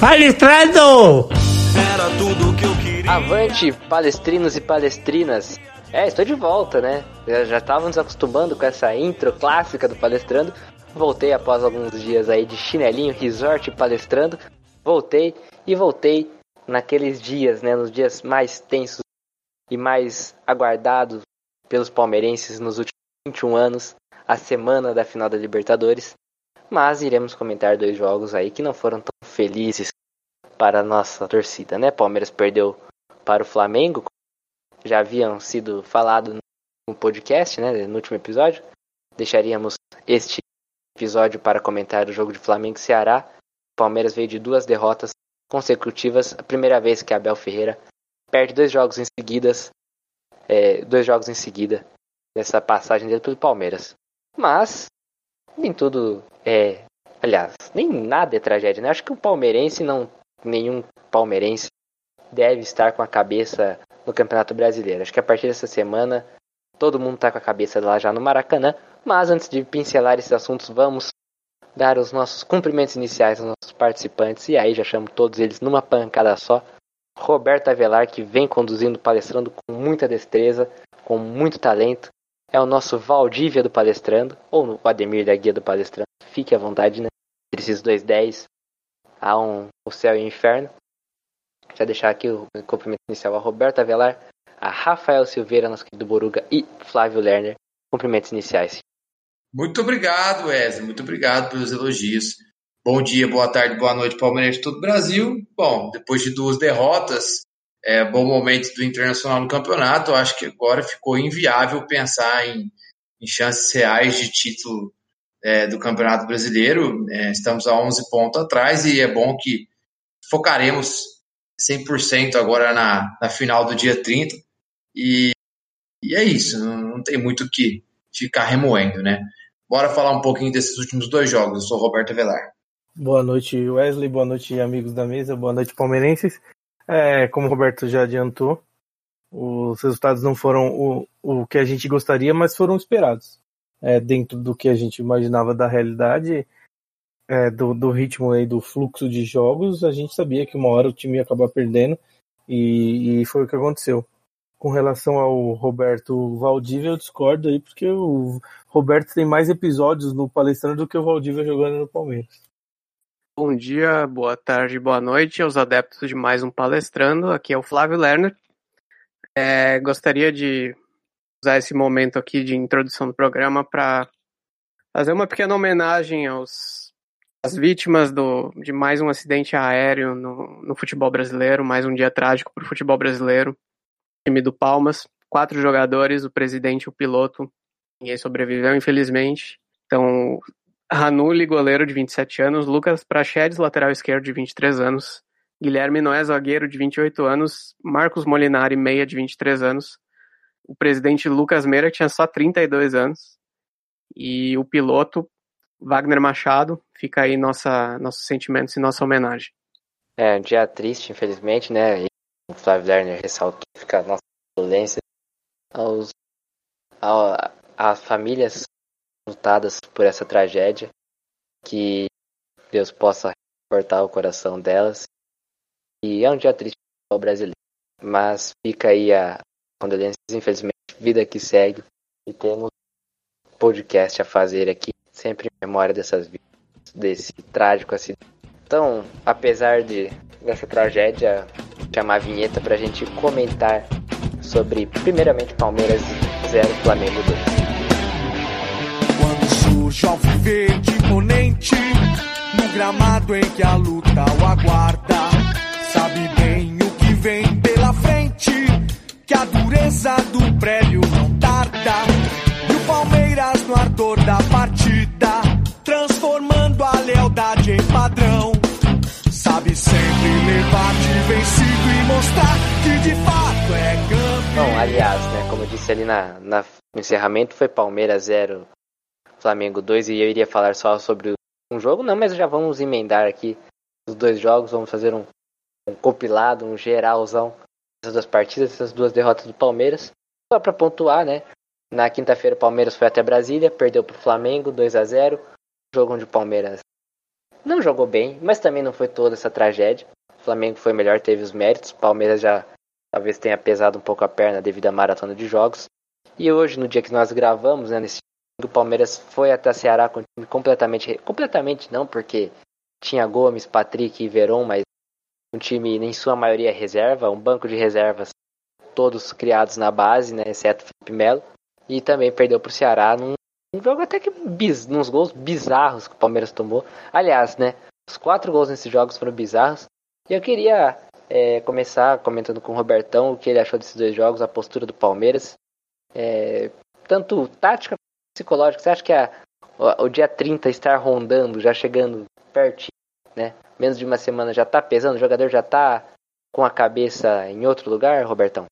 Palestrando! Era tudo que eu queria. Avante, palestrinos e palestrinas! É, estou de volta, né? Já, já estavam nos acostumando com essa intro clássica do Palestrando. Voltei após alguns dias aí de chinelinho, resort palestrando. Voltei e voltei naqueles dias, né? Nos dias mais tensos e mais aguardados pelos palmeirenses nos últimos 21 anos, a semana da final da Libertadores. Mas iremos comentar dois jogos aí que não foram tão felizes para a nossa torcida, né? Palmeiras perdeu para o Flamengo, já haviam sido falado no podcast, né, no último episódio. Deixaríamos este episódio para comentar o jogo de Flamengo e Ceará. Palmeiras veio de duas derrotas consecutivas, a primeira vez que Abel Ferreira perde dois jogos em seguidas, é, dois jogos em seguida nessa passagem dele pelo Palmeiras. Mas nem tudo é, aliás, nem nada é tragédia, né? Acho que o palmeirense não, nenhum palmeirense deve estar com a cabeça no Campeonato Brasileiro. Acho que a partir dessa semana todo mundo está com a cabeça lá já no Maracanã. Mas antes de pincelar esses assuntos, vamos dar os nossos cumprimentos iniciais aos nossos participantes. E aí já chamo todos eles numa pancada só. Roberto Avelar, que vem conduzindo, palestrando com muita destreza, com muito talento. É o nosso Valdívia do Palestrando, ou o Ademir da Guia do Palestrando. Fique à vontade, né? Entre esses dois 10, há um o céu e o inferno. Já deixar aqui o cumprimento inicial a Roberto Avelar, a Rafael Silveira, nosso querido Boruga, e Flávio Lerner. Cumprimentos iniciais. Muito obrigado, Wesley. Muito obrigado pelos elogios. Bom dia, boa tarde, boa noite, Palmeiras de todo o Brasil. Bom, depois de duas derrotas, é, bom momento do Internacional no campeonato, acho que agora ficou inviável pensar em, em chances reais de título é, do Campeonato Brasileiro. É, estamos a 11 pontos atrás e é bom que focaremos 100% agora na, na final do dia 30. E, e é isso, não, não tem muito o que ficar remoendo, né? Bora falar um pouquinho desses últimos dois jogos. Eu sou Roberto Velar. Boa noite, Wesley. Boa noite, amigos da mesa. Boa noite, palmeirenses. É, como o Roberto já adiantou, os resultados não foram o, o que a gente gostaria, mas foram esperados. É, dentro do que a gente imaginava da realidade, é, do, do ritmo e do fluxo de jogos, a gente sabia que uma hora o time ia acabar perdendo e, e foi o que aconteceu. Com relação ao Roberto Valdívia, eu discordo aí, porque o Roberto tem mais episódios no Palestrando do que o Valdívia jogando no Palmeiras. Bom dia, boa tarde, boa noite aos adeptos de mais um Palestrando. Aqui é o Flávio Lerner. É, gostaria de usar esse momento aqui de introdução do programa para fazer uma pequena homenagem aos às vítimas do, de mais um acidente aéreo no, no futebol brasileiro, mais um dia trágico para o futebol brasileiro. Time do Palmas, quatro jogadores, o presidente o piloto. Ninguém sobreviveu, infelizmente. Então, Ranulli, goleiro de 27 anos, Lucas Prachedes, lateral esquerdo de 23 anos, Guilherme Noé, zagueiro de 28 anos, Marcos Molinari, meia de 23 anos, o presidente Lucas Meira, tinha só 32 anos, e o piloto Wagner Machado, fica aí nossa, nossos sentimentos e nossa homenagem. É um dia triste, infelizmente, né? E o Flávio Lerner ressaltou fica a nossa violência aos, às famílias lutadas por essa tragédia, que Deus possa cortar o coração delas. E é um dia triste para o brasileiro, mas fica aí a condolência, infelizmente, vida que segue e temos podcast a fazer aqui, sempre em memória dessas vidas, desse trágico acidente. Então, apesar de dessa tragédia, chamar a vinheta para a gente comentar sobre, primeiramente, Palmeiras 0, Flamengo 2 ao verde imponente no gramado em que a luta o aguarda. Sabe bem o que vem pela frente, que a dureza do prédio não tarda. E o Palmeiras no ardor da partida, transformando a lealdade em padrão. Sabe sempre levar-te vencido e mostrar que de fato é campeão. Bom, aliás, né, como eu disse ali na, na no encerramento, foi Palmeiras 0, Flamengo 2 e eu iria falar só sobre um jogo, não, mas já vamos emendar aqui os dois jogos, vamos fazer um, um compilado, um geralzão dessas duas partidas, essas duas derrotas do Palmeiras. Só para pontuar, né? Na quinta-feira o Palmeiras foi até Brasília, perdeu para o Flamengo 2 a 0 jogo onde o Palmeiras não jogou bem, mas também não foi toda essa tragédia. O Flamengo foi melhor, teve os méritos. O Palmeiras já talvez tenha pesado um pouco a perna devido à maratona de jogos. E hoje, no dia que nós gravamos, né, nesse o Palmeiras foi até Ceará com completamente, completamente não, porque tinha Gomes, Patrick e Veron, mas um time em sua maioria reserva, um banco de reservas todos criados na base, né, exceto Felipe Melo, e também perdeu para o Ceará num, num, jogo até que biz, nos gols bizarros que o Palmeiras tomou. Aliás, né, os quatro gols nesses jogos foram bizarros. E eu queria é, começar comentando com o Robertão o que ele achou desses dois jogos, a postura do Palmeiras, é, tanto tática quanto psicológica. Você acha que a, o, o dia 30 estar rondando, já chegando pertinho, né? Menos de uma semana já tá pesando, o jogador já tá com a cabeça em outro lugar, Robertão?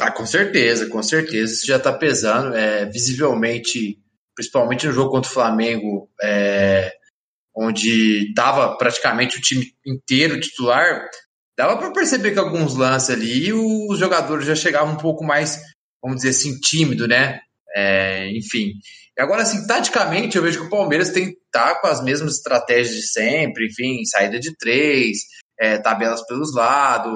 Ah, com certeza, com certeza. Isso já está pesando. É, visivelmente, principalmente no jogo contra o Flamengo, é, onde estava praticamente o time inteiro titular, dava para perceber que alguns lances ali os jogadores já chegavam um pouco mais, vamos dizer assim, tímido, né? É, enfim. Agora, assim, taticamente, eu vejo que o Palmeiras tem tá com as mesmas estratégias de sempre, enfim, saída de três, é, tabelas pelos lados,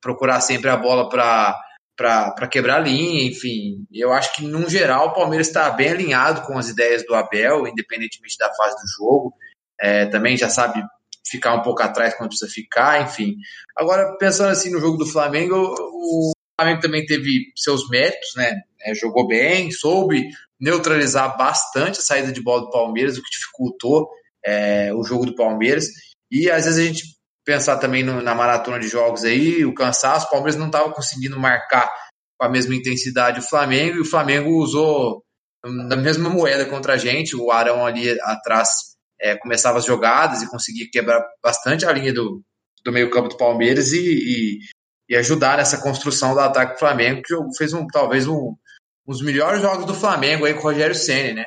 procurar sempre a bola para para quebrar a linha, enfim. Eu acho que, no geral, o Palmeiras está bem alinhado com as ideias do Abel, independentemente da fase do jogo. É, também já sabe ficar um pouco atrás quando precisa ficar, enfim. Agora, pensando assim no jogo do Flamengo, o Flamengo também teve seus méritos, né? É, jogou bem, soube neutralizar bastante a saída de bola do Palmeiras, o que dificultou é, o jogo do Palmeiras. E às vezes a gente pensar também no, na maratona de jogos aí, o cansaço, o Palmeiras não estava conseguindo marcar com a mesma intensidade o Flamengo, e o Flamengo usou na mesma moeda contra a gente, o Arão ali atrás é, começava as jogadas e conseguia quebrar bastante a linha do, do meio campo do Palmeiras e, e, e, ajudar nessa construção do ataque do Flamengo, que fez um, talvez um, um dos melhores jogos do Flamengo aí com o Rogério Senna, né?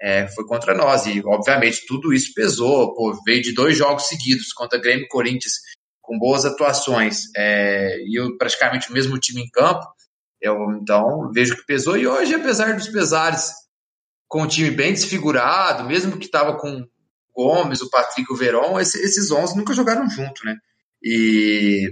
é, foi contra nós. E, obviamente, tudo isso pesou. Pô, veio de dois jogos seguidos contra Grêmio e Corinthians, com boas atuações, é, e eu, praticamente o mesmo time em campo. Eu, então, vejo que pesou. E hoje, apesar dos pesares, com o time bem desfigurado, mesmo que estava com o Gomes, o Patrick e o Verón, esse, esses 11 nunca jogaram junto, né? E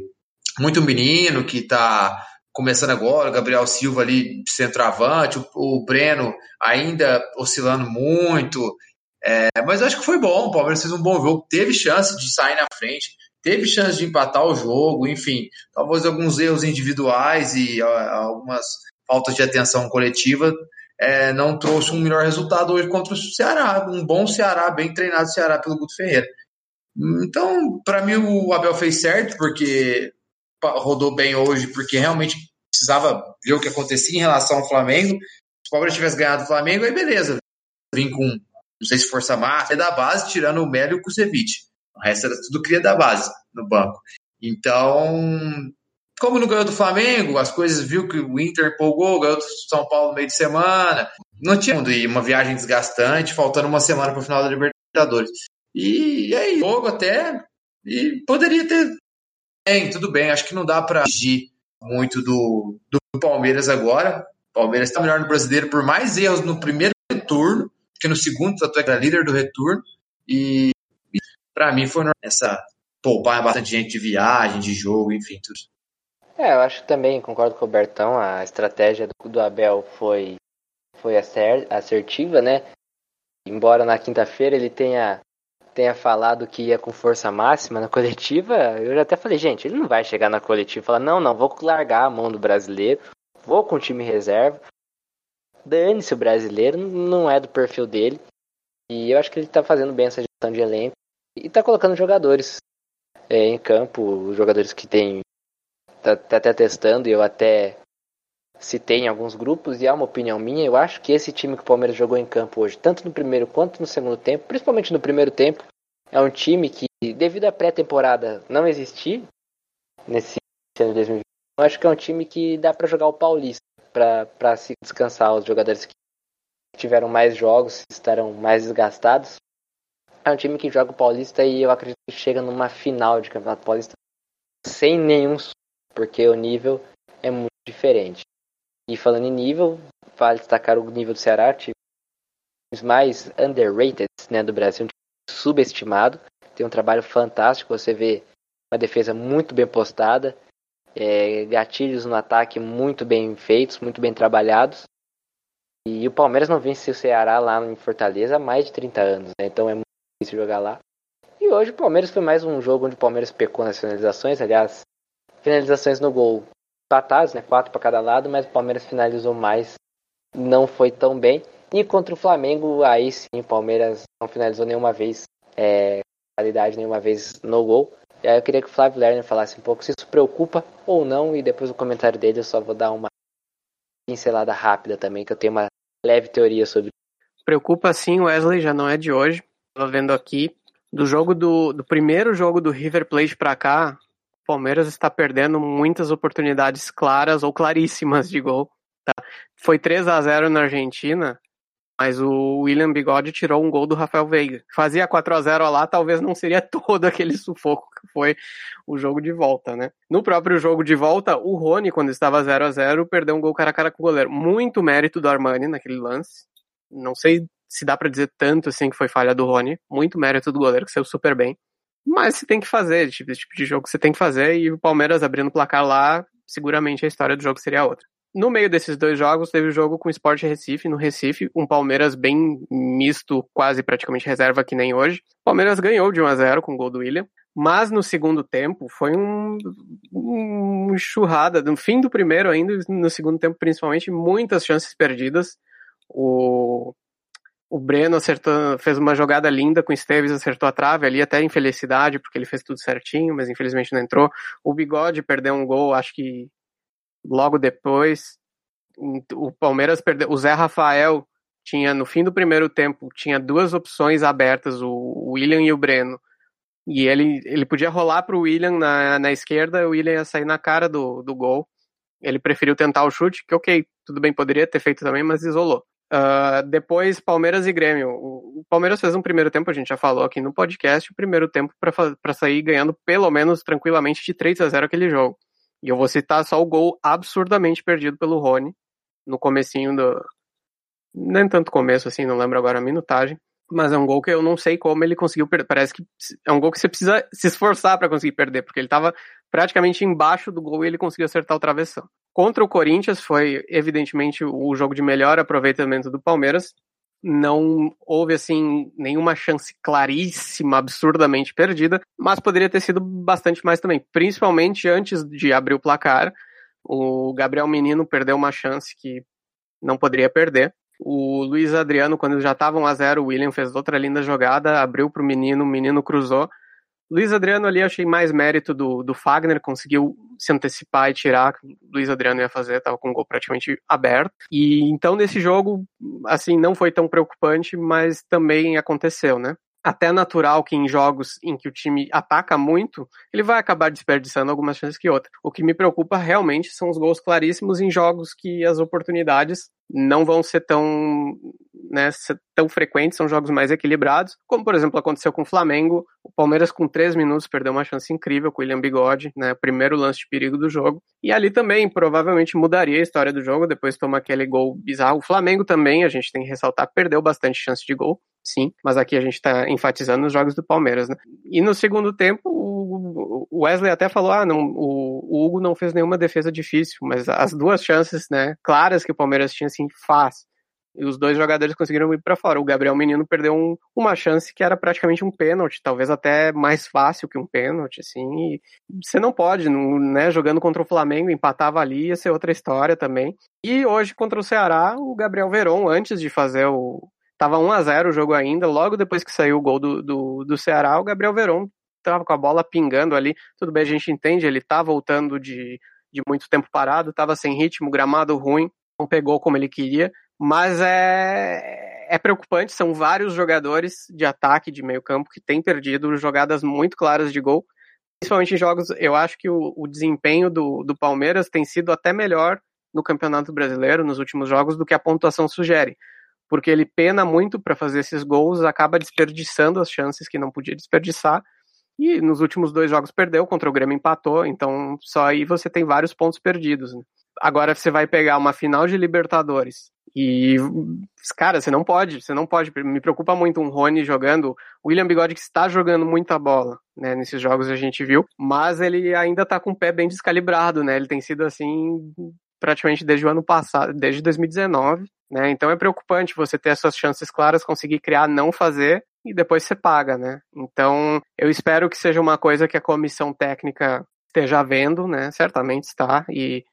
muito menino que está começando agora, o Gabriel Silva ali centroavante, o, o Breno ainda oscilando muito. É, mas acho que foi bom, o Palmeiras fez um bom jogo, teve chance de sair na frente, teve chance de empatar o jogo, enfim, talvez alguns erros individuais e algumas faltas de atenção coletiva é, não trouxe um melhor resultado hoje contra o Ceará, um bom Ceará, bem treinado Ceará pelo Guto Ferreira. Então, para mim, o Abel fez certo, porque rodou bem hoje, porque realmente precisava ver o que acontecia em relação ao Flamengo. Se o Palmeiras tivesse ganhado o Flamengo, aí beleza. Vim com, não sei se força máxima, é da base, tirando o Melo e o Kusevich. O resto era tudo cria da base no banco. Então, como não ganhou do Flamengo, as coisas viu que o Inter empolgou, ganhou do São Paulo no meio de semana. Não tinha e uma viagem desgastante, faltando uma semana para o final da Libertadores. E, e aí, jogo até. E poderia ter. Bem, tudo bem, acho que não dá para agir muito do, do Palmeiras agora. O Palmeiras está melhor no brasileiro por mais erros no primeiro turno, que no segundo, tanto é que era líder do retorno. E, e para mim foi essa poupar bastante gente de viagem, de jogo, enfim, tudo. É, eu acho que também, concordo com o Bertão, a estratégia do, do Abel foi, foi assertiva, né? Embora na quinta-feira ele tenha tenha falado que ia com força máxima na coletiva, eu até falei, gente, ele não vai chegar na coletiva e falar, não, não, vou largar a mão do brasileiro, vou com o time reserva. Dane-se o brasileiro, não é do perfil dele. E eu acho que ele tá fazendo bem essa gestão de elenco. E tá colocando jogadores é, em campo, jogadores que tem. Tá, tá até testando, e eu até citei em alguns grupos, e é uma opinião minha, eu acho que esse time que o Palmeiras jogou em campo hoje, tanto no primeiro quanto no segundo tempo, principalmente no primeiro tempo, é um time que, devido à pré-temporada não existir nesse ano de 2020, eu acho que é um time que dá para jogar o Paulista, para se descansar os jogadores que tiveram mais jogos, estarão mais desgastados. É um time que joga o Paulista e eu acredito que chega numa final de Campeonato Paulista sem nenhum porque o nível é muito diferente. E falando em nível, vale destacar o nível do Ceará, times mais underrated né, do Brasil, um time subestimado. tem um trabalho fantástico. Você vê uma defesa muito bem postada, é, gatilhos no ataque muito bem feitos, muito bem trabalhados. E o Palmeiras não vence o Ceará lá em Fortaleza há mais de 30 anos, né? então é muito difícil jogar lá. E hoje o Palmeiras foi mais um jogo onde o Palmeiras pecou nas finalizações, aliás, finalizações no gol empatadas, né? Quatro para cada lado, mas o Palmeiras finalizou mais, não foi tão bem. E contra o Flamengo, aí sim, o Palmeiras não finalizou nenhuma vez, é, qualidade nenhuma vez no gol. E aí eu queria que o Flávio Lerner falasse um pouco se isso preocupa ou não, e depois o comentário dele eu só vou dar uma pincelada rápida também, que eu tenho uma leve teoria sobre. Preocupa sim, Wesley, já não é de hoje. Tava vendo aqui, do jogo do, do primeiro jogo do River Plate para cá, Palmeiras está perdendo muitas oportunidades claras ou claríssimas de gol. Tá? Foi 3 a 0 na Argentina, mas o William Bigode tirou um gol do Rafael Veiga. Fazia 4 a 0 lá, talvez não seria todo aquele sufoco que foi o jogo de volta, né? No próprio jogo de volta, o Rony, quando estava 0 a 0 perdeu um gol cara a cara com o goleiro. Muito mérito do Armani naquele lance. Não sei se dá para dizer tanto assim que foi falha do Rony. Muito mérito do goleiro, que saiu super bem. Mas você tem que fazer, tipo, esse tipo de jogo você tem que fazer, e o Palmeiras abrindo o placar lá, seguramente a história do jogo seria outra. No meio desses dois jogos, teve o jogo com o Sport Recife, no Recife, um Palmeiras bem misto, quase praticamente reserva que nem hoje. O Palmeiras ganhou de 1 a 0 com o gol do William, mas no segundo tempo foi um, um churrada, no fim do primeiro ainda, no segundo tempo principalmente, muitas chances perdidas. O o Breno acertou, fez uma jogada linda com o Esteves, acertou a trave ali, até infelicidade, porque ele fez tudo certinho, mas infelizmente não entrou. O Bigode perdeu um gol, acho que logo depois. O Palmeiras perdeu. O Zé Rafael tinha, no fim do primeiro tempo, tinha duas opções abertas, o William e o Breno. E ele, ele podia rolar para o William na, na esquerda, o William ia sair na cara do, do gol. Ele preferiu tentar o chute, que ok, tudo bem, poderia ter feito também, mas isolou. Uh, depois, Palmeiras e Grêmio. O, Palmeiras fez um primeiro tempo, a gente já falou aqui no podcast, o primeiro tempo para sair ganhando pelo menos tranquilamente de 3 a 0 aquele jogo. E eu vou citar só o gol absurdamente perdido pelo Rony no comecinho do. Nem tanto começo assim, não lembro agora a minutagem. Mas é um gol que eu não sei como ele conseguiu perder. Parece que é um gol que você precisa se esforçar para conseguir perder, porque ele estava praticamente embaixo do gol e ele conseguiu acertar o travessão. Contra o Corinthians foi, evidentemente, o jogo de melhor aproveitamento do Palmeiras. Não houve, assim, nenhuma chance claríssima, absurdamente perdida, mas poderia ter sido bastante mais também. Principalmente antes de abrir o placar, o Gabriel Menino perdeu uma chance que não poderia perder. O Luiz Adriano, quando já estava 1 a 0 o William fez outra linda jogada, abriu para o menino, o menino cruzou. Luiz Adriano ali achei mais mérito do, do Fagner, conseguiu se antecipar e tirar. Luiz Adriano ia fazer, tava com o gol praticamente aberto. E então nesse jogo, assim, não foi tão preocupante, mas também aconteceu, né? até natural que em jogos em que o time ataca muito, ele vai acabar desperdiçando algumas chances que outras. O que me preocupa realmente são os gols claríssimos em jogos que as oportunidades não vão ser tão, né, ser tão frequentes, são jogos mais equilibrados, como por exemplo aconteceu com o Flamengo, o Palmeiras com três minutos perdeu uma chance incrível com o William Bigode, né, primeiro lance de perigo do jogo, e ali também provavelmente mudaria a história do jogo, depois toma aquele gol bizarro. O Flamengo também, a gente tem que ressaltar, perdeu bastante chance de gol, sim, mas aqui a gente está enfatizando os jogos do Palmeiras, né? E no segundo tempo, o Wesley até falou, ah, não, o Hugo não fez nenhuma defesa difícil, mas as duas chances, né, claras que o Palmeiras tinha, assim, faz. E os dois jogadores conseguiram ir para fora. O Gabriel Menino perdeu um, uma chance que era praticamente um pênalti, talvez até mais fácil que um pênalti, assim. você não pode, né? Jogando contra o Flamengo, empatava ali, ia ser outra história também. E hoje contra o Ceará, o Gabriel Veron, antes de fazer o, Tava 1 a 0 o jogo ainda, logo depois que saiu o gol do, do, do Ceará, o Gabriel Veron tava com a bola pingando ali. Tudo bem, a gente entende, ele tá voltando de, de muito tempo parado, tava sem ritmo, gramado ruim, não pegou como ele queria, mas é, é preocupante, são vários jogadores de ataque, de meio campo, que têm perdido jogadas muito claras de gol, principalmente em jogos, eu acho que o, o desempenho do, do Palmeiras tem sido até melhor no Campeonato Brasileiro, nos últimos jogos, do que a pontuação sugere porque ele pena muito para fazer esses gols, acaba desperdiçando as chances que não podia desperdiçar. E nos últimos dois jogos perdeu, contra o Grêmio empatou, então só aí você tem vários pontos perdidos. Né? Agora você vai pegar uma final de Libertadores, E, cara, você não pode, você não pode. Me preocupa muito um Rony jogando. O William Bigode que está jogando muita bola, né? Nesses jogos a gente viu, mas ele ainda tá com o pé bem descalibrado, né? Ele tem sido assim praticamente desde o ano passado, desde 2019, né? Então é preocupante você ter essas chances claras, conseguir criar, não fazer e depois você paga, né? Então eu espero que seja uma coisa que a comissão técnica esteja vendo, né? Certamente está e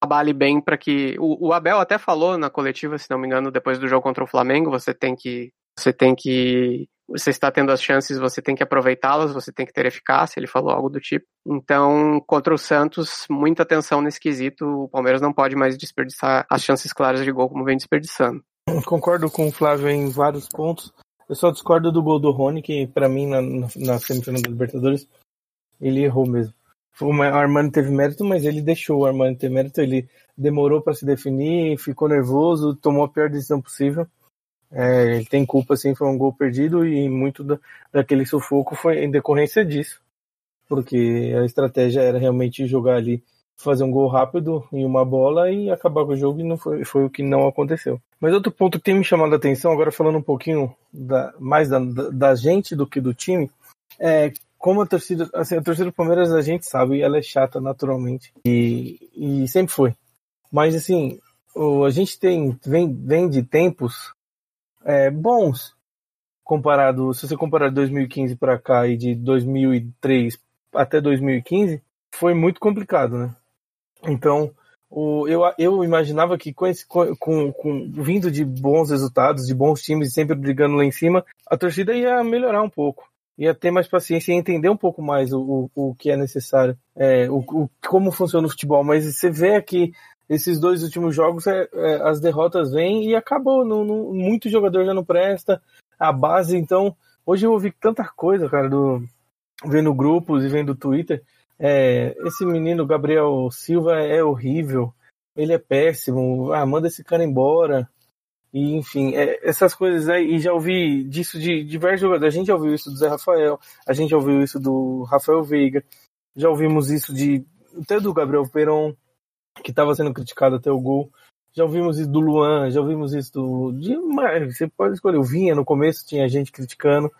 trabalhe bem para que o, o, Abel até falou na coletiva, se não me engano, depois do jogo contra o Flamengo, você tem que você tem que você está tendo as chances, você tem que aproveitá-las, você tem que ter eficácia, ele falou algo do tipo. Então, contra o Santos, muita atenção nesse quesito, o Palmeiras não pode mais desperdiçar as chances claras de gol como vem desperdiçando. Concordo com o Flávio em vários pontos. Eu só discordo do gol do Rony, que para mim na, na semifinal da Libertadores ele errou mesmo. O Armani teve mérito, mas ele deixou o Armani ter mérito. Ele demorou para se definir, ficou nervoso, tomou a pior decisão possível. É, ele tem culpa, sim, foi um gol perdido e muito da, daquele sufoco foi em decorrência disso. Porque a estratégia era realmente jogar ali, fazer um gol rápido em uma bola e acabar com o jogo e não foi, foi o que não aconteceu. Mas outro ponto que tem me chamado a atenção, agora falando um pouquinho da, mais da, da, da gente do que do time, é como a torcida, assim, a torcida do Palmeiras a gente sabe, ela é chata naturalmente e, e sempre foi. Mas assim, o, a gente tem vem, vem de tempos é, bons comparado, se você comparar 2015 para cá e de 2003 até 2015, foi muito complicado, né? Então, o, eu, eu imaginava que com, esse, com, com, com, vindo de bons resultados, de bons times sempre brigando lá em cima, a torcida ia melhorar um pouco ia ter mais paciência e entender um pouco mais o, o, o que é necessário, é, o, o, como funciona o futebol. Mas você vê aqui, esses dois últimos jogos, é, é, as derrotas vêm e acabou. Não, muito jogador já não presta, a base, então. Hoje eu ouvi tanta coisa, cara, do, vendo grupos e vendo Twitter. É, esse menino, Gabriel Silva, é horrível. Ele é péssimo. Ah, manda esse cara embora. E, enfim, é, essas coisas aí, e já ouvi disso de diversos jogadores. A gente já ouviu isso do Zé Rafael, a gente já ouviu isso do Rafael Veiga, já ouvimos isso de até do Gabriel Peron, que estava sendo criticado até o gol. Já ouvimos isso do Luan, já ouvimos isso do. De, você pode escolher. O Vinha no começo tinha gente criticando.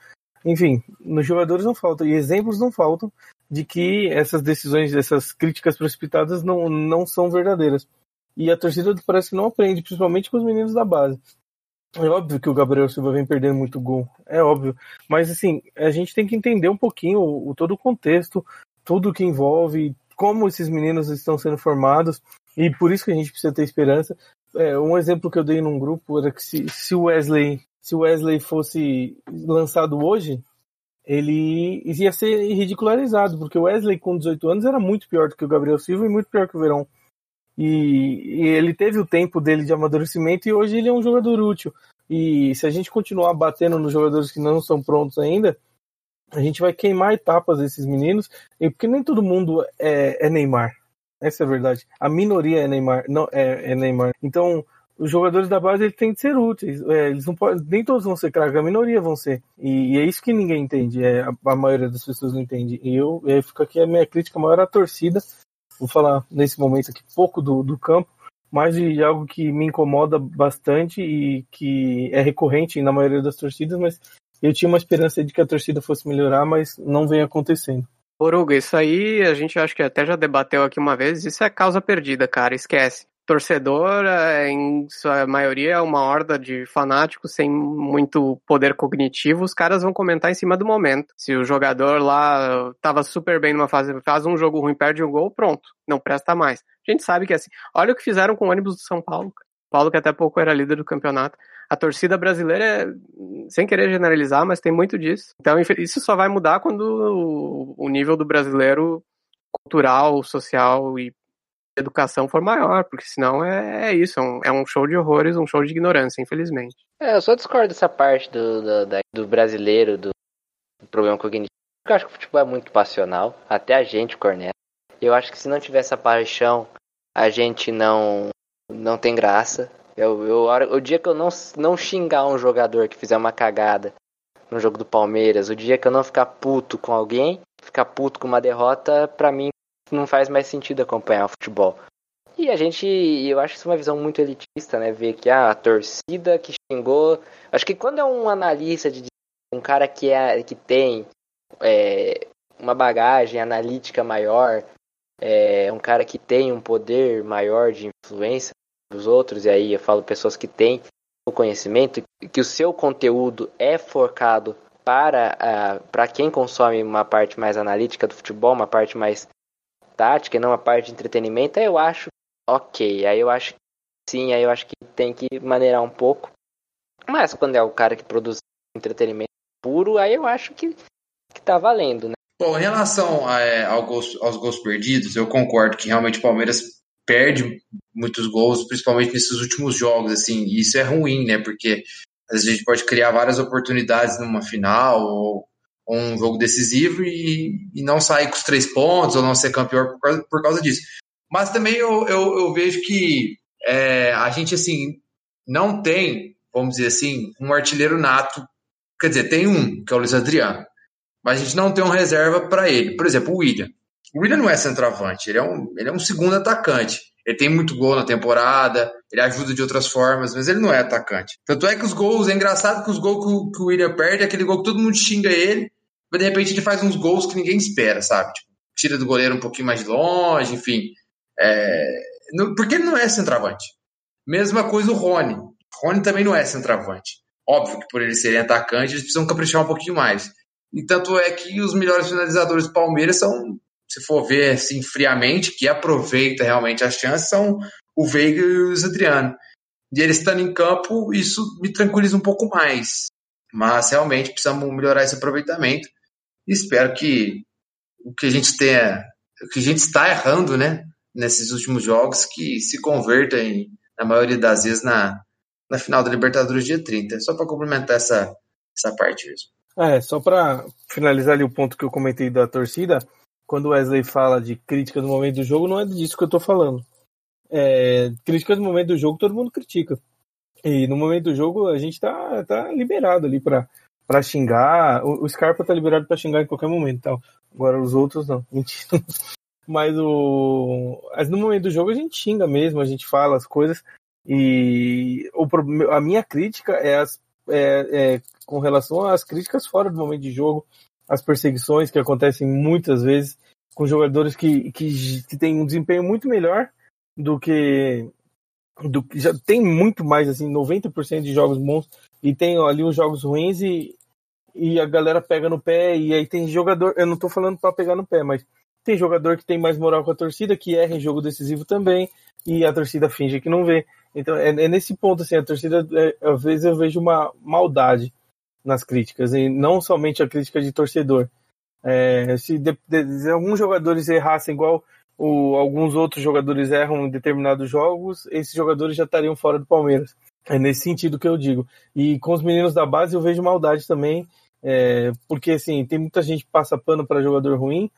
Enfim, nos jogadores não faltam. E exemplos não faltam de que essas decisões, essas críticas precipitadas não, não são verdadeiras. E a torcida parece que não aprende, principalmente com os meninos da base. É óbvio que o Gabriel Silva vem perdendo muito gol, é óbvio. Mas assim, a gente tem que entender um pouquinho o, o todo o contexto, tudo que envolve, como esses meninos estão sendo formados, e por isso que a gente precisa ter esperança. É, um exemplo que eu dei num grupo era que se, se Wesley se Wesley fosse lançado hoje, ele ia ser ridicularizado, porque o Wesley com 18 anos era muito pior do que o Gabriel Silva e muito pior que o Verão. E, e, ele teve o tempo dele de amadurecimento e hoje ele é um jogador útil. E se a gente continuar batendo nos jogadores que não são prontos ainda, a gente vai queimar etapas desses meninos, e porque nem todo mundo é, é Neymar. Essa é a verdade. A minoria é Neymar, não é, é Neymar. Então, os jogadores da base eles têm que ser úteis. É, eles não podem, nem todos vão ser craques, a minoria vão ser. E, e, é isso que ninguém entende. É, a, a maioria das pessoas não entende. E eu, eu fico aqui a minha crítica maior à torcida vou falar nesse momento aqui pouco do, do campo, mas de algo que me incomoda bastante e que é recorrente na maioria das torcidas, mas eu tinha uma esperança de que a torcida fosse melhorar, mas não vem acontecendo. Oruga, isso aí a gente acho que até já debateu aqui uma vez, isso é causa perdida, cara, esquece torcedor, é, em sua maioria, é uma horda de fanáticos sem muito poder cognitivo. Os caras vão comentar em cima do momento. Se o jogador lá tava super bem numa fase, faz um jogo ruim, perde um gol, pronto, não presta mais. A gente sabe que é assim. Olha o que fizeram com o ônibus do São Paulo. Paulo, que até pouco era líder do campeonato. A torcida brasileira, é, sem querer generalizar, mas tem muito disso. Então, isso só vai mudar quando o nível do brasileiro cultural, social e educação for maior, porque senão é, é isso, é um, é um, show de horrores, um show de ignorância, infelizmente. É, eu só discordo dessa parte do, do, do brasileiro, do, do, problema cognitivo. Eu acho que o futebol é muito passional, até a gente corneta. Eu acho que se não tiver essa paixão, a gente não não tem graça. Eu, eu, o dia que eu não, não xingar um jogador que fizer uma cagada no jogo do Palmeiras, o dia que eu não ficar puto com alguém, ficar puto com uma derrota, pra mim não faz mais sentido acompanhar o futebol. E, E a gente, eu acho isso uma visão muito elitista, né? Ver que ah, a torcida que xingou. Acho que quando é um analista de um cara que é que tem é, uma bagagem analítica maior, é, um cara que tem um poder maior de influência dos outros, e aí eu falo pessoas que têm o conhecimento, que o seu conteúdo é focado para, uh, para quem consome uma parte mais analítica do futebol, uma parte mais tática e não uma parte de entretenimento, aí eu acho ok. Aí eu acho que sim, aí eu acho que tem que maneirar um pouco. Mas quando é o cara que produz entretenimento puro, aí eu acho que, que tá valendo, né? Bom, em relação a, é, gols, aos gols perdidos, eu concordo que realmente o Palmeiras perde muitos gols, principalmente nesses últimos jogos, assim, e isso é ruim, né? Porque às vezes a gente pode criar várias oportunidades numa final ou, ou um jogo decisivo e, e, não sair com os três pontos ou não ser campeão por causa, por causa disso. Mas também eu, eu, eu vejo que é, a gente, assim, não tem, vamos dizer assim, um artilheiro nato. Quer dizer, tem um, que é o Luiz Adriano. Mas a gente não tem um reserva para ele. Por exemplo, o William. O William não é centroavante, ele é um, ele é um segundo atacante. Ele tem muito gol na temporada, ele ajuda de outras formas, mas ele não é atacante. Tanto é que os gols, é engraçado que os gols que o, que o William perde é aquele gol que todo mundo xinga ele, mas de repente ele faz uns gols que ninguém espera, sabe? Tipo, tira do goleiro um pouquinho mais de longe, enfim. É, porque ele não é centroavante. Mesma coisa o Rony. Rony também não é centroavante. Óbvio que por eles serem atacantes, eles precisam caprichar um pouquinho mais. E tanto é que os melhores finalizadores do Palmeiras são se for ver assim friamente, que aproveita realmente as chances, são o Veiga e o Adriano. E eles estando em campo, isso me tranquiliza um pouco mais. Mas realmente precisamos melhorar esse aproveitamento. E espero que o que a gente tenha, o que a gente está errando, né, nesses últimos jogos, que se converta em, na maioria das vezes na, na final da Libertadores dia 30. Só para complementar essa, essa parte mesmo. É, só para finalizar ali o ponto que eu comentei da torcida, quando o Wesley fala de crítica no momento do jogo, não é disso que eu tô falando. É, crítica no momento do jogo, todo mundo critica. E no momento do jogo, a gente tá, tá liberado ali pra, pra xingar. O, o Scarpa tá liberado pra xingar em qualquer momento. Então. Agora os outros não. Mentira. Mas, o, mas no momento do jogo a gente xinga mesmo, a gente fala as coisas. E o, a minha crítica é, as, é, é com relação às críticas fora do momento de jogo as perseguições que acontecem muitas vezes com jogadores que, que, que têm um desempenho muito melhor do que do que já tem muito mais assim 90% de jogos bons e tem ali os jogos ruins e, e a galera pega no pé e aí tem jogador, eu não tô falando para pegar no pé, mas tem jogador que tem mais moral com a torcida, que erra em jogo decisivo também, e a torcida finge que não vê. Então é, é nesse ponto assim, a torcida é, às vezes eu vejo uma maldade nas críticas, e não somente a crítica de torcedor. É, se, de, de, se, alguns jogadores errassem igual o, alguns outros jogadores erram em determinados jogos, esses jogadores já estariam fora do Palmeiras. É nesse sentido que eu digo. E com os meninos da base eu vejo maldade também, é, porque assim, tem muita gente que passa pano para jogador ruim,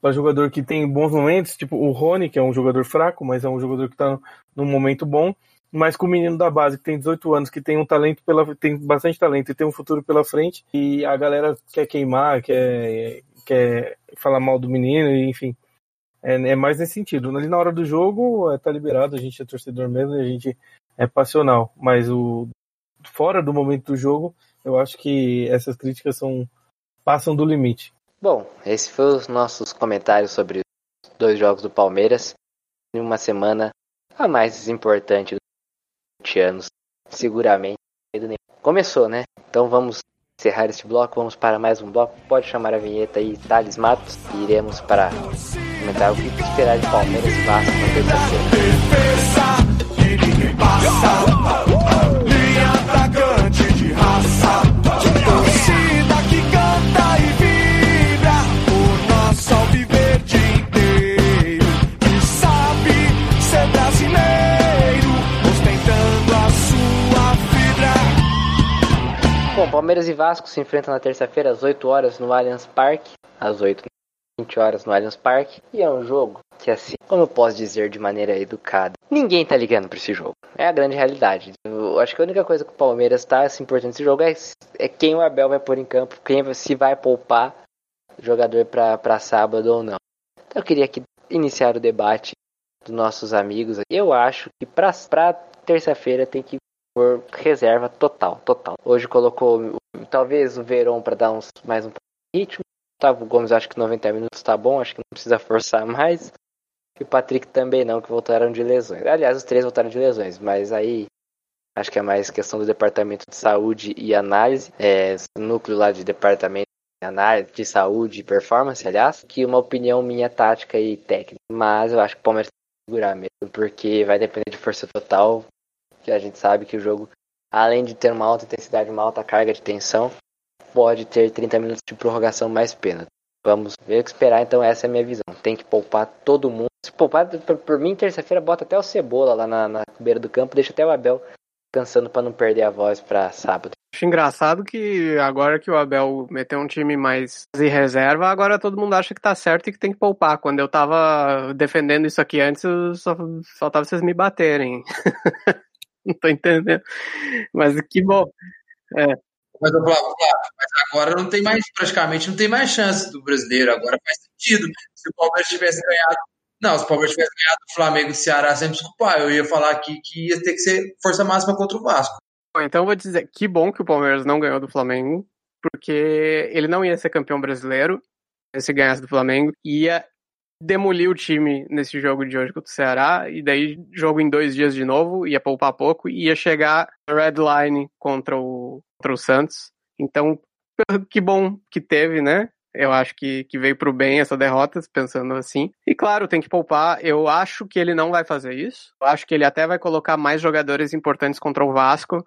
para jogador que tem bons momentos, tipo o Rony, que é um jogador fraco, mas é um jogador que está num momento bom, mas com o menino da base que tem 18 anos, que tem um talento pela tem bastante talento e tem um futuro pela frente, e a galera quer queimar, quer, quer falar mal do menino, enfim. É, é mais nesse sentido. Ali na hora do jogo, é, tá liberado, a gente é torcedor mesmo, a gente é passional, mas o fora do momento do jogo, eu acho que essas críticas são passam do limite. Bom, esses foram os nossos comentários sobre os dois jogos do Palmeiras em uma semana a mais importante 20 anos, seguramente. Começou, né? Então vamos encerrar este bloco, vamos para mais um bloco. Pode chamar a vinheta aí, Thales Matos, e iremos para comentar o que esperar de Palmeiras e Vasco na terça-feira. Palmeiras e Vasco se enfrentam na terça-feira às 8 horas no Allianz Parque. Às 8, 20 horas no Allianz Parque. E é um jogo que, assim, como eu posso dizer de maneira educada, ninguém tá ligando pra esse jogo. É a grande realidade. Eu acho que a única coisa que o Palmeiras tá se importando nesse jogo é, é quem o Abel vai pôr em campo, quem se vai poupar jogador pra sábado ou não. Então eu queria aqui iniciar o debate dos nossos amigos. Eu acho que pra terça-feira tem que pôr reserva total, total. Hoje colocou talvez o Verón para dar uns mais um ritmo. Gustavo Gomes acho que 90 minutos tá bom, acho que não precisa forçar mais. E o Patrick também não, que voltaram de lesões. Aliás, os três voltaram de lesões, mas aí acho que é mais questão do departamento de saúde e análise, é, núcleo lá de departamento de análise de saúde e performance, aliás, que uma opinião minha tática e técnica. Mas eu acho que o Palmeiras tem que segurar mesmo, porque vai depender de força total, que a gente sabe que o jogo, além de ter uma alta intensidade, uma alta carga de tensão, pode ter 30 minutos de prorrogação mais pena. Vamos ver o que esperar, então essa é a minha visão. Tem que poupar todo mundo. Se poupar, por, por mim, terça-feira, bota até o Cebola lá na, na beira do campo, deixa até o Abel cansando para não perder a voz para sábado. Acho engraçado que agora que o Abel meteu um time mais em reserva, agora todo mundo acha que tá certo e que tem que poupar. Quando eu tava defendendo isso aqui antes, só, só tava vocês me baterem. não tô entendendo. Mas que bom. É. Mas, Flávio, mas agora não tem mais, praticamente não tem mais chance do brasileiro. Agora faz sentido. Se o Palmeiras tivesse ganhado. Não, se o Palmeiras tivesse ganhado o Flamengo e o Ceará sem desculpar, eu ia falar aqui que ia ter que ser força máxima contra o Vasco. Bom, então eu vou dizer que bom que o Palmeiras não ganhou do Flamengo, porque ele não ia ser campeão brasileiro se ganhasse do Flamengo, ia demolir o time nesse jogo de hoje contra o Ceará, e daí jogo em dois dias de novo, ia poupar pouco, e ia chegar red line contra o, contra o Santos. Então, que bom que teve, né? Eu acho que, que veio pro bem essa derrota, pensando assim. E claro, tem que poupar. Eu acho que ele não vai fazer isso. Eu acho que ele até vai colocar mais jogadores importantes contra o Vasco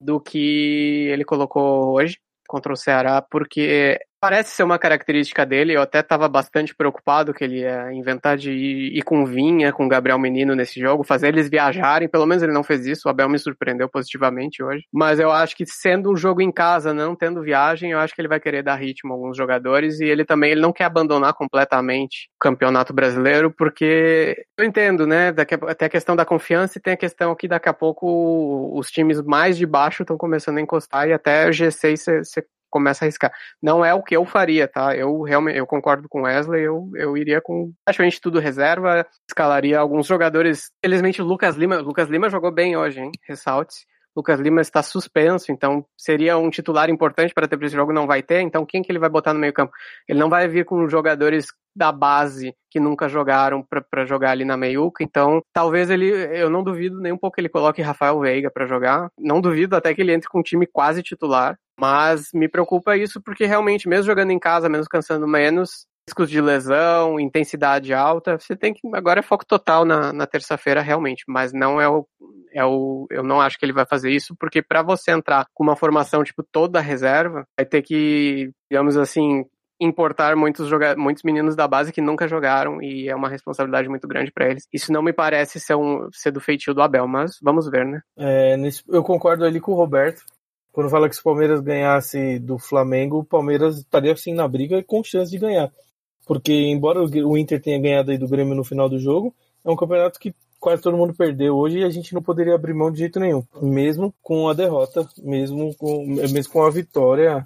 do que ele colocou hoje contra o Ceará, porque Parece ser uma característica dele, eu até estava bastante preocupado que ele ia inventar de ir, com Vinha, com Gabriel Menino nesse jogo, fazer eles viajarem, pelo menos ele não fez isso, o Abel me surpreendeu positivamente hoje. Mas eu acho que sendo um jogo em casa, não tendo viagem, eu acho que ele vai querer dar ritmo a alguns jogadores e ele também ele não quer abandonar completamente o campeonato brasileiro, porque eu entendo, né? Daqui a, até a questão da confiança e tem a questão que daqui a pouco os times mais de baixo estão começando a encostar e até o G6 você começa a arriscar. Não é o que eu faria, tá? Eu realmente eu concordo com Wesley, eu, eu iria com praticamente tudo reserva, escalaria alguns jogadores. Felizmente o Lucas Lima, Lucas Lima jogou bem hoje, hein? Ressalte. Lucas Lima está suspenso, então seria um titular importante para ter para esse jogo, não vai ter, então quem que ele vai botar no meio campo? Ele não vai vir com jogadores da base que nunca jogaram para jogar ali na meiuca, então talvez ele, eu não duvido nem um pouco que ele coloque Rafael Veiga para jogar, não duvido até que ele entre com um time quase titular, mas me preocupa isso porque realmente, mesmo jogando em casa, mesmo cansando menos, riscos de lesão, intensidade alta, você tem que. Agora é foco total na, na terça-feira, realmente. Mas não é o, é o. Eu não acho que ele vai fazer isso, porque para você entrar com uma formação, tipo, toda reserva, vai ter que, digamos assim, importar muitos, joga muitos meninos da base que nunca jogaram e é uma responsabilidade muito grande para eles. Isso não me parece ser, um, ser do feitio do Abel, mas vamos ver, né? É, nesse, eu concordo ali com o Roberto. Quando fala que se o Palmeiras ganhasse do Flamengo, o Palmeiras estaria assim na briga com chance de ganhar porque embora o Inter tenha ganhado aí do Grêmio no final do jogo, é um campeonato que quase todo mundo perdeu hoje e a gente não poderia abrir mão de jeito nenhum, mesmo com a derrota, mesmo com, mesmo com a vitória,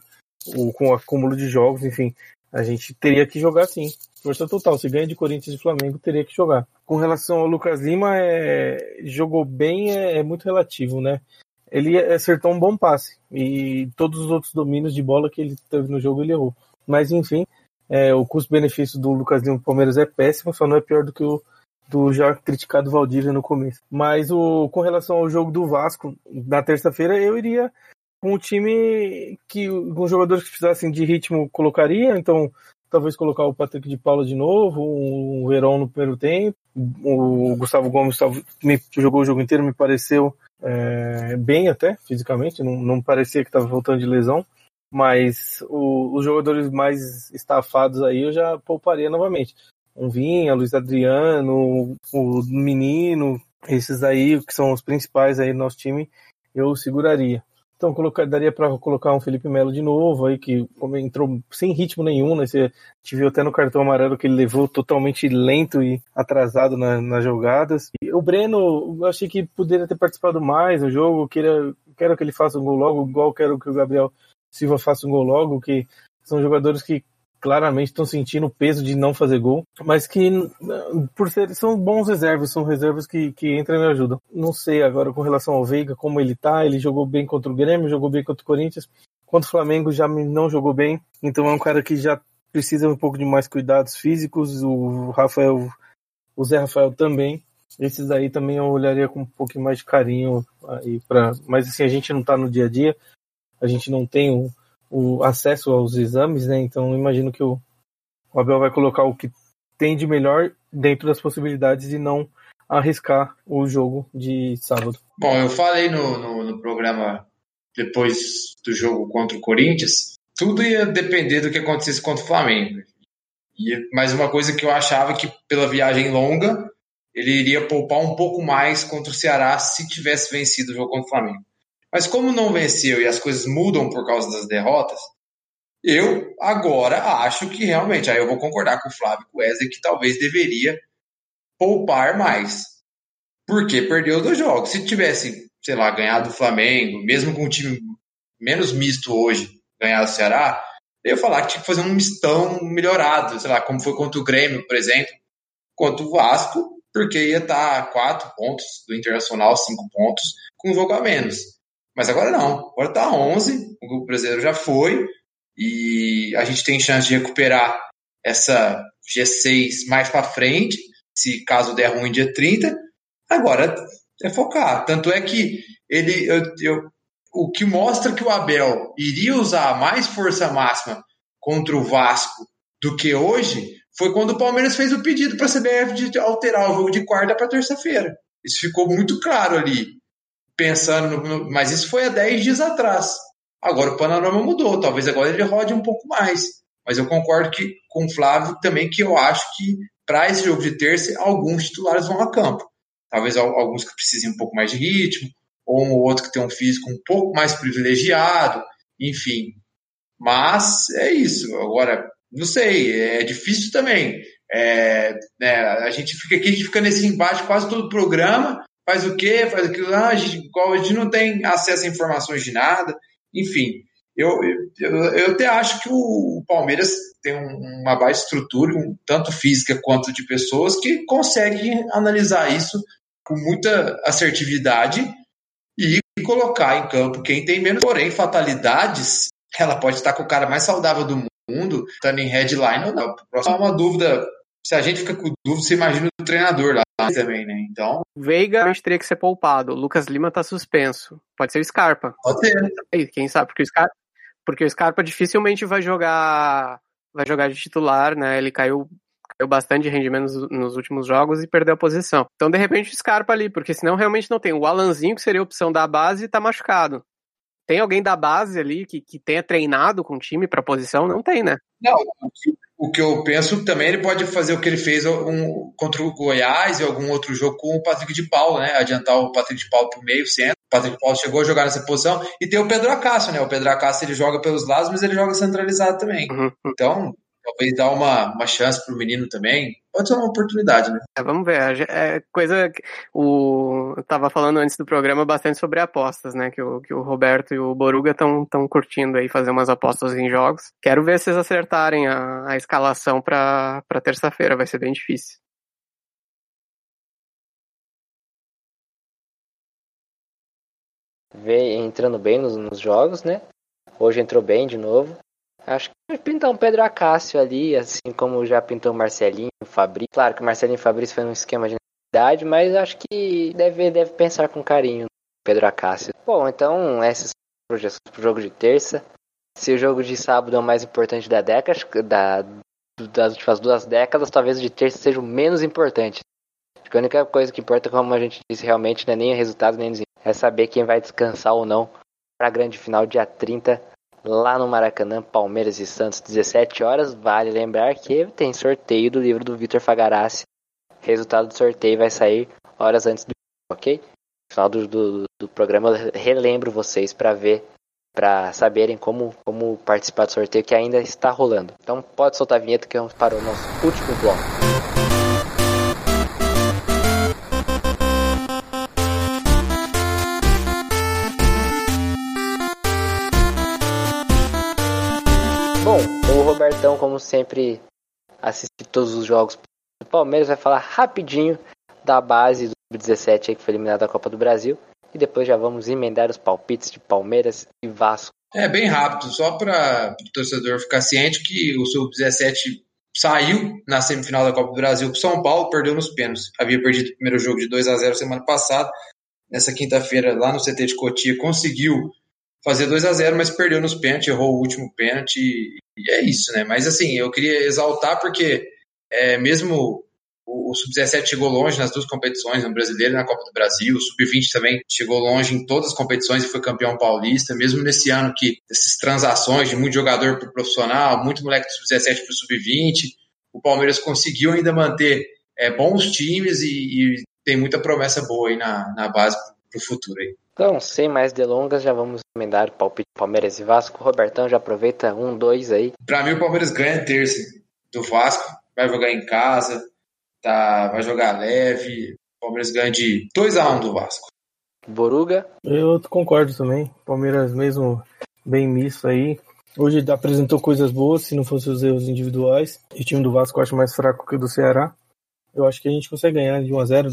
ou com o acúmulo de jogos, enfim, a gente teria que jogar sim. Força total. Se ganha de Corinthians e Flamengo, teria que jogar. Com relação ao Lucas Lima, é, jogou bem, é, é muito relativo, né? Ele acertou um bom passe e todos os outros domínios de bola que ele teve no jogo ele errou. Mas enfim, é, o custo-benefício do Lucas Lima Palmeiras é péssimo, só não é pior do que o do já criticado Valdívia no começo. Mas o, com relação ao jogo do Vasco, na terça-feira, eu iria com um time que com jogadores que precisassem de ritmo colocaria, então talvez colocar o Patrick de Paula de novo, o Verón no primeiro tempo, o Gustavo Gomes me jogou o jogo inteiro, me pareceu é, bem até, fisicamente, não, não parecia que estava voltando de lesão mas o, os jogadores mais estafados aí eu já pouparia novamente. Um Vinha, Luiz Adriano, o Menino, esses aí que são os principais aí do nosso time, eu seguraria. Então colocar, daria para colocar um Felipe Melo de novo aí, que entrou sem ritmo nenhum, né? Você viu até no cartão amarelo que ele levou totalmente lento e atrasado na, nas jogadas. E o Breno, eu achei que poderia ter participado mais no jogo, queira, quero que ele faça um gol logo, igual quero que o Gabriel Silva faça um gol logo, que são jogadores que claramente estão sentindo o peso de não fazer gol, mas que por ser são bons reservas, são reservas que, que entram e ajudam. Não sei agora com relação ao Veiga, como ele tá, ele jogou bem contra o Grêmio, jogou bem contra o Corinthians, contra o Flamengo já não jogou bem, então é um cara que já precisa um pouco de mais cuidados físicos, o Rafael, o Zé Rafael também, esses aí também eu olharia com um pouquinho mais de carinho aí para, mas assim a gente não está no dia a dia, a gente não tem o, o, acesso aos exames, né? Então imagino que o, o Abel vai colocar o que tem de melhor dentro das possibilidades e não arriscar o jogo de sábado. Bom, eu falei no, no, no programa depois do jogo contra o Corinthians, tudo ia depender do que acontecesse contra o Flamengo. E mais uma coisa que eu achava que pela viagem longa ele iria poupar um pouco mais contra o Ceará se tivesse vencido o jogo contra o Flamengo. Mas como não venceu e as coisas mudam por causa das derrotas, eu agora acho que realmente, aí eu vou concordar com o Flávio com o Wesley que talvez deveria poupar mais. Porque perdeu dois jogos. Se tivesse, sei lá, ganhado o Flamengo, mesmo com um time menos misto hoje, ganhado o Ceará, eu ia falar que tinha que fazer um mistão melhorado, sei lá, como foi contra o Grêmio, por exemplo, contra o Vasco, porque ia estar tá quatro pontos do Internacional, cinco pontos, com um jogo a menos. Mas agora não, agora está 11, o grupo brasileiro já foi, e a gente tem chance de recuperar essa G6 mais para frente, se caso der ruim dia 30. Agora é focar. Tanto é que ele, eu, eu, o que mostra que o Abel iria usar mais força máxima contra o Vasco do que hoje foi quando o Palmeiras fez o pedido para a CBF de alterar o jogo de quarta para terça-feira. Isso ficou muito claro ali, pensando no, mas isso foi há 10 dias atrás. Agora o panorama mudou, talvez agora ele rode um pouco mais. Mas eu concordo que, com o Flávio também que eu acho que para esse jogo de terça alguns titulares vão a campo. Talvez alguns que precisem um pouco mais de ritmo, ou um outro que tem um físico um pouco mais privilegiado, enfim. Mas é isso. Agora, não sei, é difícil também. É, né, a gente fica aqui, a gente fica nesse embate quase todo o programa, faz o quê, faz aquilo, ah, a, gente, a gente não tem acesso a informações de nada, enfim. Eu, eu, eu até acho que o Palmeiras tem uma baixa estrutura, um, tanto física quanto de pessoas, que consegue analisar isso com muita assertividade e colocar em campo quem tem menos. Porém, fatalidades, ela pode estar com o cara mais saudável do mundo estando em headline ou não. Próximo uma dúvida. Se a gente fica com dúvida, você imagina o treinador lá também, né? Então. Veiga teria que ser poupado. O Lucas Lima tá suspenso. Pode ser o Scarpa. Pode ser. Quem sabe? Porque o Scarpa, porque o Scarpa dificilmente vai jogar vai jogar de titular, né? Ele caiu caiu bastante de rendimento nos, nos, últimos jogos e perdeu a posição. Então, de repente, o Scarpa ali, porque senão realmente não tem. O Alanzinho, que seria a opção da base, tá machucado. Tem alguém da base ali que, que tenha treinado com o time para posição? Não tem, né? Não, o que, eu penso também, ele pode fazer o que ele fez um, contra o Goiás e algum outro jogo com o Patrick de Paulo, né? Adiantar o Patrick de Paulo para o meio, centro. O Patrick de Paulo chegou a jogar nessa posição. E tem o Pedro Acácio, né? O Pedro Acácio ele joga pelos lados, mas ele joga centralizado também. Uhum. Então, talvez dar uma, uma chance para o menino também. Pode ser uma oportunidade, né? É, vamos ver. É coisa. O, eu tava falando antes do programa bastante sobre apostas, né? Que o, que o Roberto e o Boruga estão tão curtindo aí fazer umas apostas em jogos. Quero ver se vocês acertarem a, a escalação para terça-feira. Vai ser bem difícil. Vê entrando bem nos, nos jogos, né? Hoje entrou bem de novo. Acho que pintar um Pedro Acácio ali, assim como já pintou o Marcelinho, o Fabrício. Claro que o Marcelinho e o Fabrício foi um esquema de idade, mas acho que deve, deve pensar com carinho Pedro Acácio. Bom, então essas projeções pro jogo de terça. Se o jogo de sábado é o mais importante da década, da, das últimas duas décadas, talvez o de terça seja o menos importante. Acho que a única coisa que importa, como a gente disse, realmente não é nem o resultado, nem é saber quem vai descansar ou não para a grande final, dia 30 lá no Maracanã, Palmeiras e Santos, 17 horas. Vale lembrar que tem sorteio do livro do Vitor Fagarassi. Resultado do sorteio vai sair horas antes do ok? No final do, do, do programa eu relembro vocês para ver, para saberem como, como participar do sorteio que ainda está rolando. Então pode soltar a vinheta que vamos para o nosso último bloco. Como sempre assistir todos os jogos do Palmeiras. Vai falar rapidinho da base do 17 que foi eliminado da Copa do Brasil. E depois já vamos emendar os palpites de Palmeiras e Vasco. É bem rápido, só para o torcedor ficar ciente que o Sub-17 saiu na semifinal da Copa do Brasil para São Paulo, perdeu nos pênaltis. Havia perdido o primeiro jogo de 2 a 0 semana passada. Nessa quinta-feira, lá no CT de Cotia, conseguiu fazer 2 a 0 mas perdeu nos pênaltis, errou o último pênalti. E é isso, né? Mas assim, eu queria exaltar porque é, mesmo o, o Sub-17 chegou longe nas duas competições, no Brasileiro e na Copa do Brasil. O Sub-20 também chegou longe em todas as competições e foi campeão paulista. Mesmo nesse ano que essas transações de muito jogador para o profissional, muito moleque do Sub-17 para o Sub-20, o Palmeiras conseguiu ainda manter é, bons times e, e, tem muita promessa boa aí na, na base para o futuro aí. Então, sem mais delongas, já vamos emendar o palpite Palmeiras e Vasco. Robertão já aproveita um, dois aí. Para mim, o Palmeiras ganha terça do Vasco, vai jogar em casa, tá, vai jogar leve. O Palmeiras ganha de 2 a 1 um do Vasco. Boruga? Eu concordo também. Palmeiras mesmo bem misto aí. Hoje apresentou coisas boas, se não fossem os erros individuais. E o time do Vasco eu acho mais fraco que o do Ceará. Eu acho que a gente consegue ganhar de 1 a 0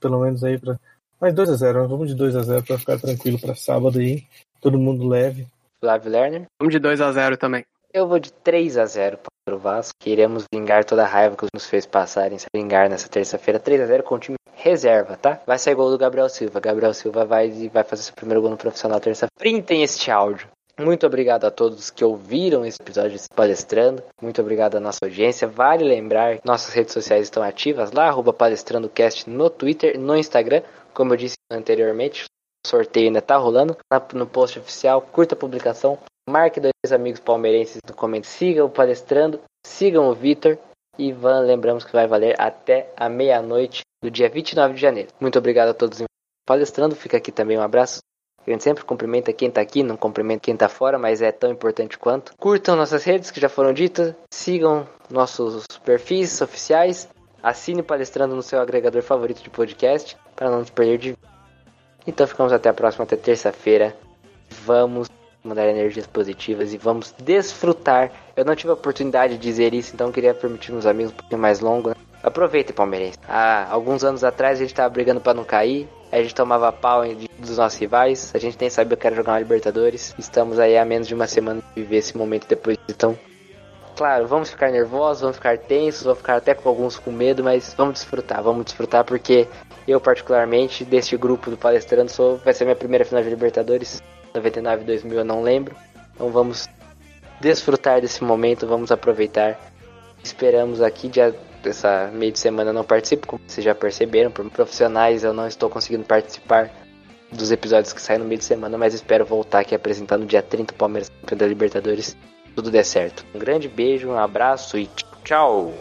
pelo menos aí para mais 2 a 0 vamos de 2 a 0 para ficar tranquilo para sábado aí. Todo mundo leve. Flávio Lerner? Vamos de 2 a 0 também. Eu vou de 3 a 0 para o Vasco. Queremos vingar toda a raiva que nos fez passarem, se vingar nessa terça-feira. 3 a 0 com o time reserva, tá? Vai sair gol do Gabriel Silva. Gabriel Silva vai, vai fazer seu primeiro gol no profissional terça-feira. Printem este áudio. Muito obrigado a todos que ouviram esse episódio de Palestrando. Muito obrigado à nossa audiência. Vale lembrar, nossas redes sociais estão ativas lá, arroba palestrandocast no Twitter, no Instagram. Como eu disse anteriormente, o sorteio ainda tá rolando. No post oficial, curta a publicação, marque dois amigos palmeirenses no comentário. Sigam o Palestrando, sigam o Vitor. E Van, lembramos que vai valer até a meia-noite do dia 29 de janeiro. Muito obrigado a todos palestrando. Fica aqui também um abraço a gente sempre cumprimenta quem tá aqui, não cumprimenta quem tá fora, mas é tão importante quanto. Curtam nossas redes que já foram ditas, sigam nossos perfis oficiais, assine palestrando no seu agregador favorito de podcast para não nos perder de Então ficamos até a próxima, até terça-feira. Vamos mandar energias positivas e vamos desfrutar. Eu não tive a oportunidade de dizer isso, então queria permitir uns amigos um pouquinho mais longo. Né? Aproveitem, palmeirense. Há alguns anos atrás a gente tava brigando para não cair. A gente tomava pau dos nossos rivais. A gente nem sabia que era jogar uma Libertadores. Estamos aí há menos de uma semana de viver esse momento depois. Então, claro, vamos ficar nervosos, vamos ficar tensos, vamos ficar até com alguns com medo, mas vamos desfrutar, vamos desfrutar porque eu particularmente deste grupo do palestrando sou vai ser minha primeira final de Libertadores, 99 2000 eu não lembro. Então vamos desfrutar desse momento, vamos aproveitar. Esperamos aqui dia essa meio de semana não participo, como vocês já perceberam, por profissionais eu não estou conseguindo participar dos episódios que saem no meio de semana, mas espero voltar aqui apresentando dia 30 o Palmeiras campeão da Libertadores, tudo der certo. Um grande beijo, um abraço e tchau!